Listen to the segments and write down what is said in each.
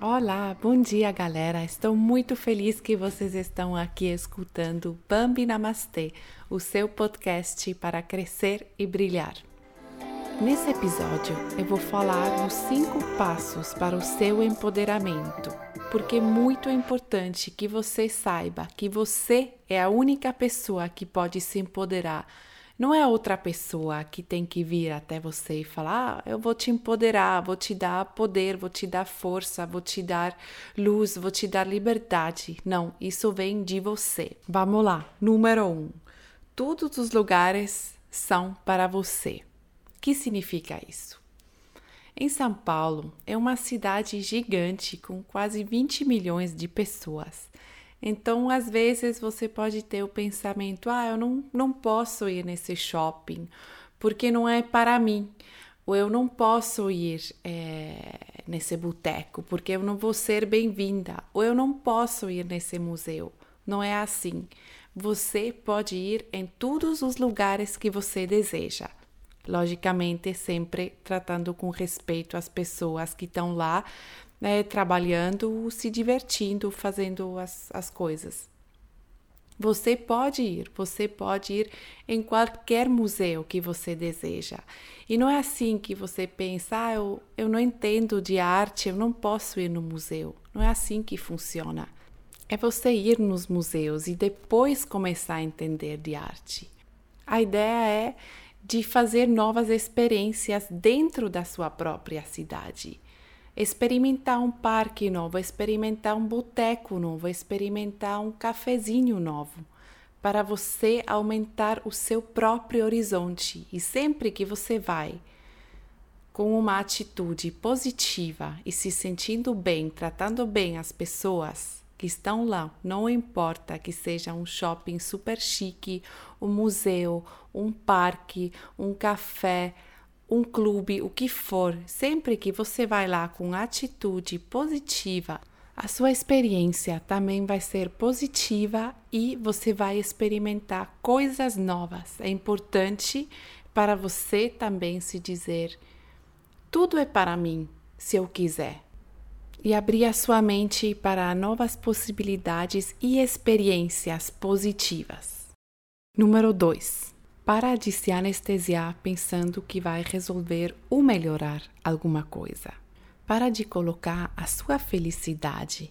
Olá, bom dia galera! Estou muito feliz que vocês estão aqui escutando Bambi Namastê, o seu podcast para crescer e brilhar. Nesse episódio eu vou falar dos cinco passos para o seu empoderamento, porque é muito importante que você saiba que você é a única pessoa que pode se empoderar não é outra pessoa que tem que vir até você e falar: ah, eu vou te empoderar, vou te dar poder, vou te dar força, vou te dar luz, vou te dar liberdade. Não, isso vem de você. Vamos lá. Número um: todos os lugares são para você. O que significa isso? Em São Paulo, é uma cidade gigante com quase 20 milhões de pessoas. Então, às vezes, você pode ter o pensamento: ah, eu não, não posso ir nesse shopping porque não é para mim. Ou eu não posso ir é, nesse boteco porque eu não vou ser bem-vinda. Ou eu não posso ir nesse museu. Não é assim. Você pode ir em todos os lugares que você deseja. Logicamente, sempre tratando com respeito às pessoas que estão lá né, trabalhando, se divertindo, fazendo as, as coisas. Você pode ir, você pode ir em qualquer museu que você deseja. E não é assim que você pensa, ah, eu, eu não entendo de arte, eu não posso ir no museu. Não é assim que funciona. É você ir nos museus e depois começar a entender de arte. A ideia é de fazer novas experiências dentro da sua própria cidade experimentar um parque novo, experimentar um boteco novo, experimentar um cafezinho novo, para você aumentar o seu próprio horizonte. E sempre que você vai com uma atitude positiva e se sentindo bem, tratando bem as pessoas que estão lá, não importa que seja um shopping super chique, um museu, um parque, um café, um clube, o que for, sempre que você vai lá com atitude positiva, a sua experiência também vai ser positiva e você vai experimentar coisas novas. É importante para você também se dizer: tudo é para mim, se eu quiser. E abrir a sua mente para novas possibilidades e experiências positivas. Número 2 para de se anestesiar pensando que vai resolver ou melhorar alguma coisa. Para de colocar a sua felicidade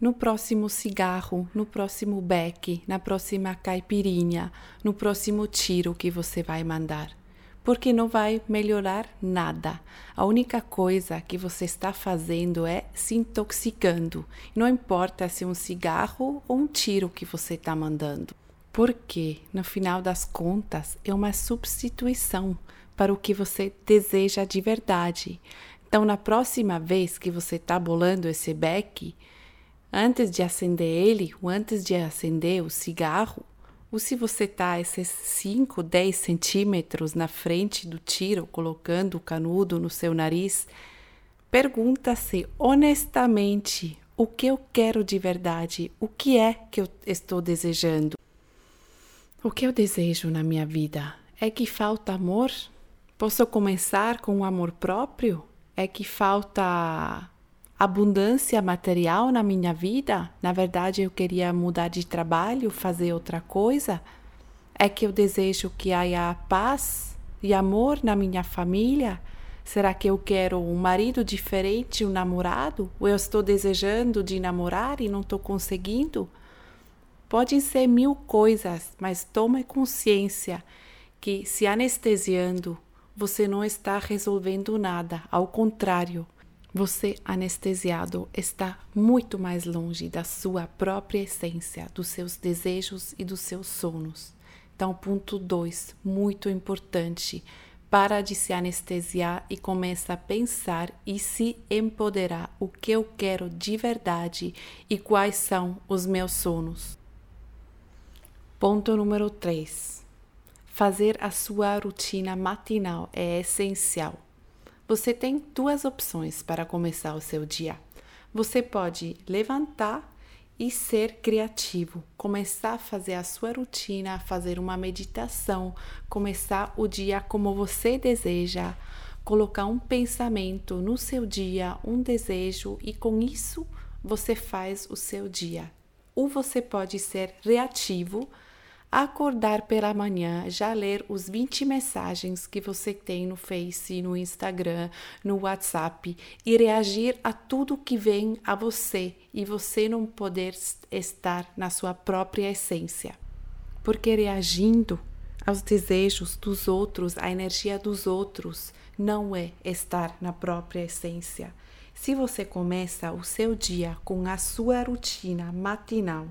no próximo cigarro, no próximo beck, na próxima caipirinha, no próximo tiro que você vai mandar. Porque não vai melhorar nada. A única coisa que você está fazendo é se intoxicando. Não importa se é um cigarro ou um tiro que você está mandando porque, no final das contas, é uma substituição para o que você deseja de verdade. Então, na próxima vez que você está bolando esse beck, antes de acender ele, ou antes de acender o cigarro, ou se você está esses 5, 10 centímetros na frente do tiro, colocando o canudo no seu nariz, pergunta-se honestamente o que eu quero de verdade, o que é que eu estou desejando. O que eu desejo na minha vida? É que falta amor? Posso começar com o amor próprio? É que falta abundância material na minha vida? Na verdade, eu queria mudar de trabalho, fazer outra coisa? É que eu desejo que haja paz e amor na minha família? Será que eu quero um marido diferente, um namorado? Ou eu estou desejando de namorar e não estou conseguindo? Podem ser mil coisas, mas tome consciência que se anestesiando, você não está resolvendo nada, ao contrário, você anestesiado está muito mais longe da sua própria essência, dos seus desejos e dos seus sonos. Então, ponto 2, muito importante. Para de se anestesiar e começa a pensar e se empoderar o que eu quero de verdade e quais são os meus sonos. Ponto número 3. Fazer a sua rotina matinal é essencial. Você tem duas opções para começar o seu dia. Você pode levantar e ser criativo, começar a fazer a sua rotina, fazer uma meditação, começar o dia como você deseja, colocar um pensamento no seu dia, um desejo, e com isso você faz o seu dia. Ou você pode ser reativo, acordar pela manhã, já ler os 20 mensagens que você tem no Face, no Instagram, no WhatsApp e reagir a tudo que vem a você e você não poder estar na sua própria essência. Porque reagindo aos desejos dos outros, à energia dos outros, não é estar na própria essência. Se você começa o seu dia com a sua rotina matinal,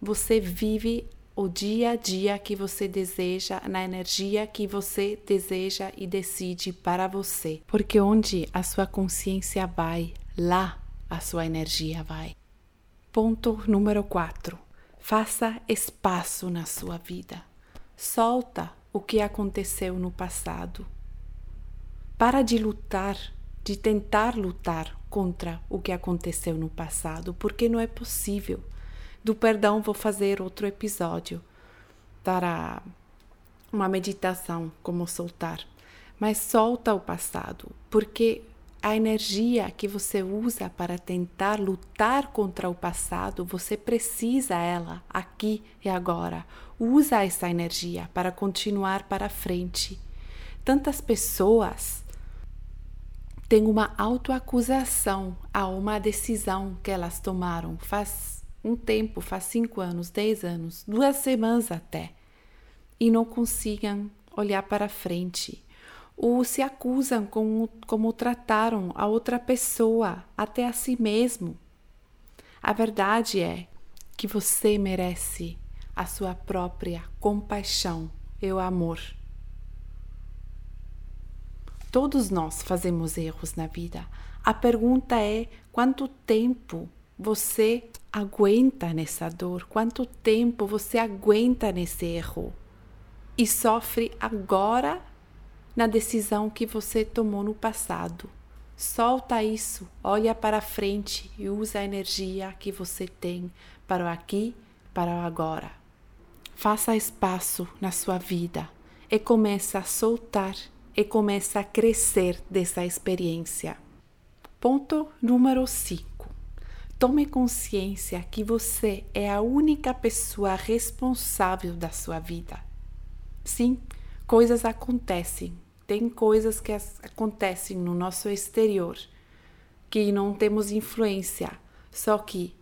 você vive o dia a dia que você deseja, na energia que você deseja e decide para você. Porque onde a sua consciência vai, lá a sua energia vai. Ponto número 4. Faça espaço na sua vida. Solta o que aconteceu no passado. Para de lutar, de tentar lutar contra o que aconteceu no passado, porque não é possível. Do perdão vou fazer outro episódio para uma meditação como soltar. Mas solta o passado, porque a energia que você usa para tentar lutar contra o passado, você precisa ela aqui e agora. Usa essa energia para continuar para frente. Tantas pessoas têm uma autoacusação a uma decisão que elas tomaram faz um tempo, faz cinco anos, dez anos, duas semanas até, e não consigam olhar para frente, ou se acusam como, como trataram a outra pessoa, até a si mesmo. A verdade é que você merece a sua própria compaixão e o amor. Todos nós fazemos erros na vida. A pergunta é quanto tempo você aguenta nessa dor? Quanto tempo você aguenta nesse erro? E sofre agora na decisão que você tomou no passado. Solta isso, olha para frente e usa a energia que você tem para o aqui, para o agora. Faça espaço na sua vida e comece a soltar e comece a crescer dessa experiência. Ponto número 5 Tome consciência que você é a única pessoa responsável da sua vida. Sim, coisas acontecem. Tem coisas que acontecem no nosso exterior que não temos influência. Só que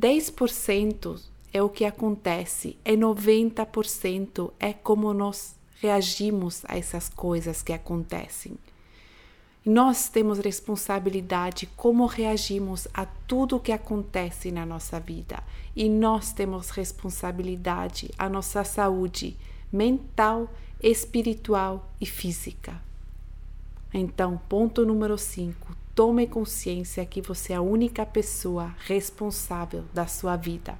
10% é o que acontece e 90% é como nós reagimos a essas coisas que acontecem. Nós temos responsabilidade como reagimos a tudo o que acontece na nossa vida e nós temos responsabilidade a nossa saúde mental, espiritual e física. Então, ponto número 5. Tome consciência que você é a única pessoa responsável da sua vida.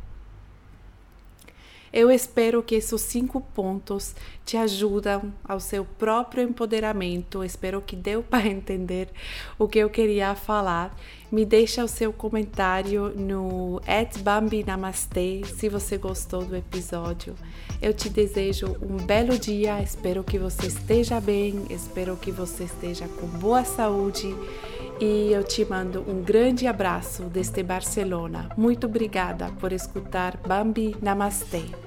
Eu espero que esses cinco pontos te ajudem ao seu próprio empoderamento. Espero que deu para entender o que eu queria falar. Me deixa o seu comentário no @bambinamastê se você gostou do episódio. Eu te desejo um belo dia. Espero que você esteja bem. Espero que você esteja com boa saúde. E eu te mando um grande abraço desde Barcelona. Muito obrigada por escutar Bambi Namastê.